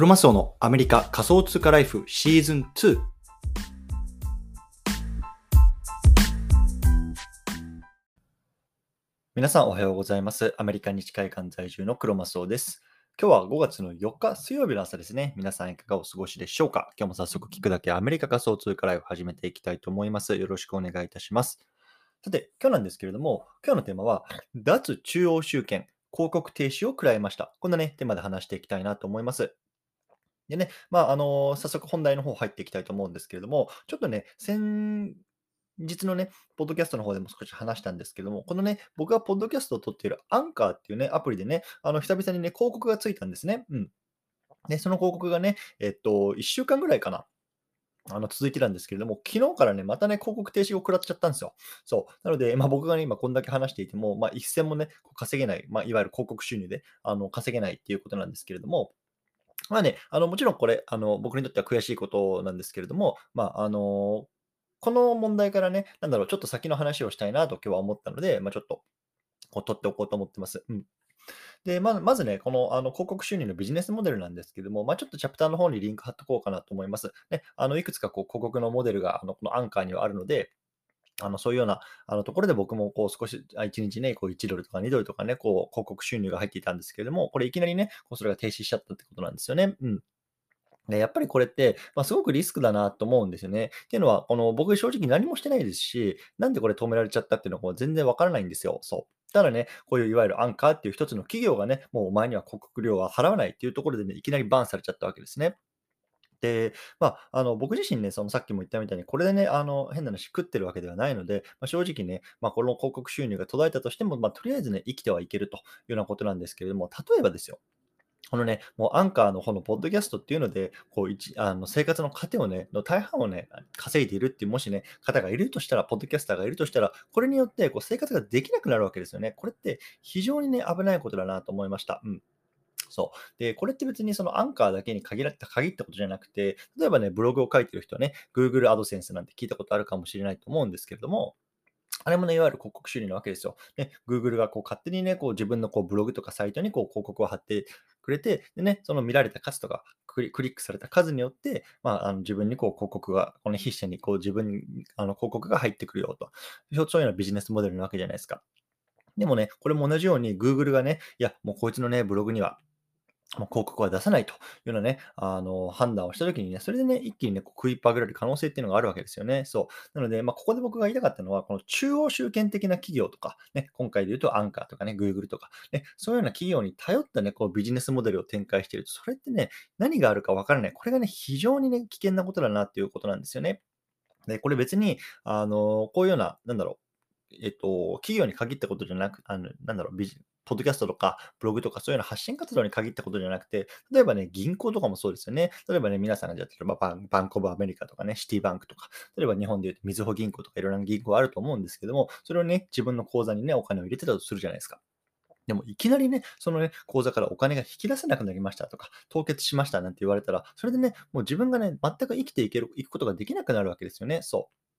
クロマスオのアメリカ仮想通貨ライフシーズン2。皆さんおはようございます。アメリカ西海岸在住のクロマスオです。今日は5月の4日水曜日の朝ですね。皆さんいかがお過ごしでしょうか？今日も早速聞くだけアメリカ仮想通貨ライフ始めていきたいと思います。よろしくお願いいたします。さて、今日なんですけれども、今日のテーマは、脱中央集権、広告停止を食らいました。こんなね、テーマで話していきたいなと思います。でね、まあ、あの早速本題の方入っていきたいと思うんですけれども、ちょっとね、先日のね、ポッドキャストの方でも少し話したんですけども、このね、僕がポッドキャストを撮っているアンカーっていうね、アプリでね、あの、久々にね、広告がついたんですね。うん。で、その広告がね、えっと、1週間ぐらいかな。あの続いてたんですけれども、昨日からね、またね、広告停止を食らっちゃったんですよ。そう。なので、まあ、僕がね、今こんだけ話していても、まあ、一銭もね、稼げない、まあ、いわゆる広告収入であの稼げないっていうことなんですけれども、まあね、あのもちろんこれあの、僕にとっては悔しいことなんですけれども、まああのこの問題からね、なんだろう、ちょっと先の話をしたいなと今日は思ったので、まあ、ちょっとこう取っておこうと思ってます。うんでまずまずね、このあの広告収入のビジネスモデルなんですけども、まあ、ちょっとチャプターの方にリンク貼っとこうかなと思います。ね、あのいくつかこう広告のモデルがあのこのアンカーにはあるので、あのそういうようなあのところで僕もこう少し、1日ね、こう1ドルとか2ドルとかね、こう広告収入が入っていたんですけれども、これいきなりね、こうそれが停止しちゃったってことなんですよね。うん。でやっぱりこれって、まあ、すごくリスクだなと思うんですよね。っていうのは、この僕正直何もしてないですし、なんでこれ止められちゃったっていうのはこう全然わからないんですよ。そう。ただね、こういういわゆるアンカーっていう一つの企業がね、もうお前には広告料は払わないっていうところでね、いきなりバンされちゃったわけですね。で、まあ、あの僕自身ね、そのさっきも言ったみたいに、これでね、あの変な話食ってるわけではないので、まあ、正直ね、まあ、この広告収入が途絶えたとしても、まあ、とりあえずね、生きてはいけるというようなことなんですけれども、例えばですよ、このね、もうアンカーの方のポッドキャストっていうので、こう一あの生活の糧をね、の大半をね、稼いでいるっていう、もしね、方がいるとしたら、ポッドキャスターがいるとしたら、これによってこう生活ができなくなるわけですよね。これって非常にね、危ないことだなと思いました。うん。そう。で、これって別にそのアンカーだけに限られた限ったことじゃなくて、例えばね、ブログを書いてる人はね、Google AdSense なんて聞いたことあるかもしれないと思うんですけれども、あれもね、いわゆる広告収入なわけですよ。ね、Google がこう勝手にね、こう自分のこうブログとかサイトにこう広告を貼ってくれて、でね、その見られた数とかクリックされた数によって、まあ、あの自分にこう広告が、この筆者にこう自分にあの広告が入ってくるよと。そういうようなビジネスモデルなわけじゃないですか。でもね、これも同じように Google がね、いや、もうこいつのね、ブログにはもう広告は出さないというようなね、あの、判断をしたときにね、それでね、一気にね、こう食いっぱぐれる可能性っていうのがあるわけですよね。そう。なので、まあ、ここで僕が言いたかったのは、この中央集権的な企業とか、ね、今回で言うとアンカーとかね、Google とか、ね、そういうような企業に頼ったね、こうビジネスモデルを展開していると、それってね、何があるかわからない。これがね、非常にね、危険なことだなっていうことなんですよね。で、これ別に、あの、こういうような、なんだろう、えっと、企業に限ったことじゃなく、あの、なんだろう、ビジポッドキャストとかブログとかそういうの発信活動に限ったことじゃなくて、例えばね、銀行とかもそうですよね。例えばね、皆さんがやってる、まあ、バンバンコブアメリカとかね、シティバンクとか、例えば日本で言うとみずほ銀行とかいろんな銀行あると思うんですけども、それをね、自分の口座にね、お金を入れてたとするじゃないですか。でもいきなりね、そのね、口座からお金が引き出せなくなりましたとか、凍結しましたなんて言われたら、それでね、もう自分がね、全く生きていける、いくことができなくなるわけですよね。そう。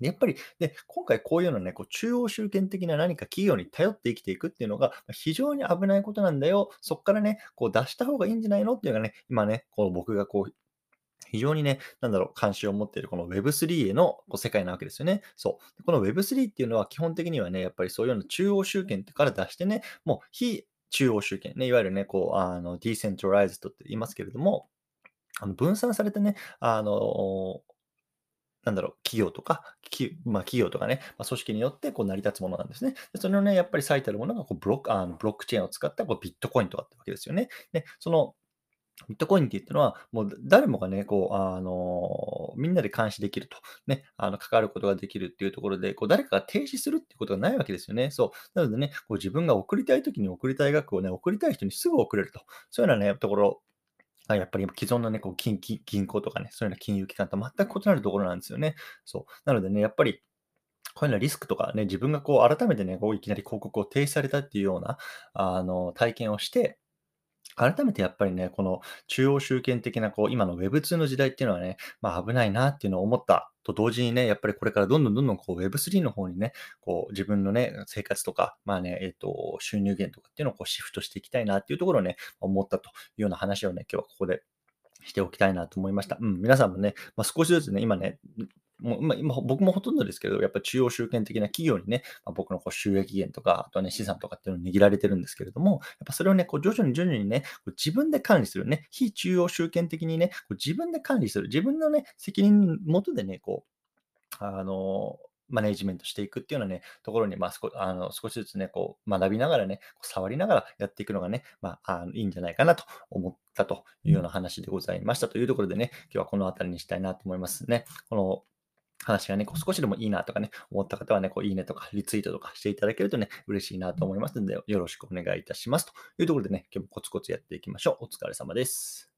やっぱり、で、今回こういうのね、こう中央集権的な何か企業に頼って生きていくっていうのが非常に危ないことなんだよ。そこからね、こう出した方がいいんじゃないのっていうのがね、今ね、こう僕がこう、非常にね、なんだろう、関心を持っているこの Web3 へのこう世界なわけですよね。そう。この Web3 っていうのは基本的にはね、やっぱりそういうような中央集権から出してね、もう非中央集権、ね、いわゆるね、こう、あの、ディーセントライズドって言いますけれども、あの分散されてね、あの、なんだろう、企業とか、きまあ、企業とかね、まあ、組織によってこう成り立つものなんですね。でそれをね、やっぱり最たるものがこうブロックあのブロックチェーンを使ったこうビットコインとかってわけですよね。で、そのビットコインって言ったのは、もう誰もがね、こう、あのみんなで監視できると、ね、あの関わることができるっていうところで、こう誰かが停止するっていうことがないわけですよね。そう。なのでね、こう自分が送りたいときに送りたい額をね、送りたい人にすぐ送れると。そういうようなね、ところあやっぱり既存のね、こう銀銀銀行とかね、そういうような金融機関と全く異なるところなんですよね。そう。なのでね、やっぱり、こういうようなリスクとかね、自分がこう改めてね、こういきなり広告を停止されたっていうようなあの体験をして、改めてやっぱりね、この中央集権的なこう今の Web2 の時代っていうのはね、まあ危ないなっていうのを思ったと同時にね、やっぱりこれからどんどんどんどんこう Web3 の方にね、こう自分のね、生活とか、まあね、えっ、と、収入源とかっていうのをこうシフトしていきたいなっていうところをね、思ったというような話をね、今日はここでしておきたいなと思いました。うん、皆さんもね、まあ、少しずつね、今ね、もう今今僕もほとんどですけど、やっぱり中央集権的な企業にね、まあ、僕のこう収益源とか、あとはね、資産とかっていうのを握られてるんですけれども、やっぱそれをね、こう徐々に徐々にね、こう自分で管理するね、非中央集権的にね、こう自分で管理する、自分のね、責任のもとでね、こう、あのマネージメントしていくっていうようなね、ところに、まあ、少あの少しずつね、こう学びながらね、こう触りながらやっていくのがね、まあ、あのいいんじゃないかなと思ったというような話でございましたというところでね、今日はこの辺りにしたいなと思いますね。この話がね、こう少しでもいいなとかね、思った方はね、こういいねとかリツイートとかしていただけるとね、嬉しいなと思いますので、よろしくお願いいたします。というところでね、今日もコツコツやっていきましょう。お疲れ様です。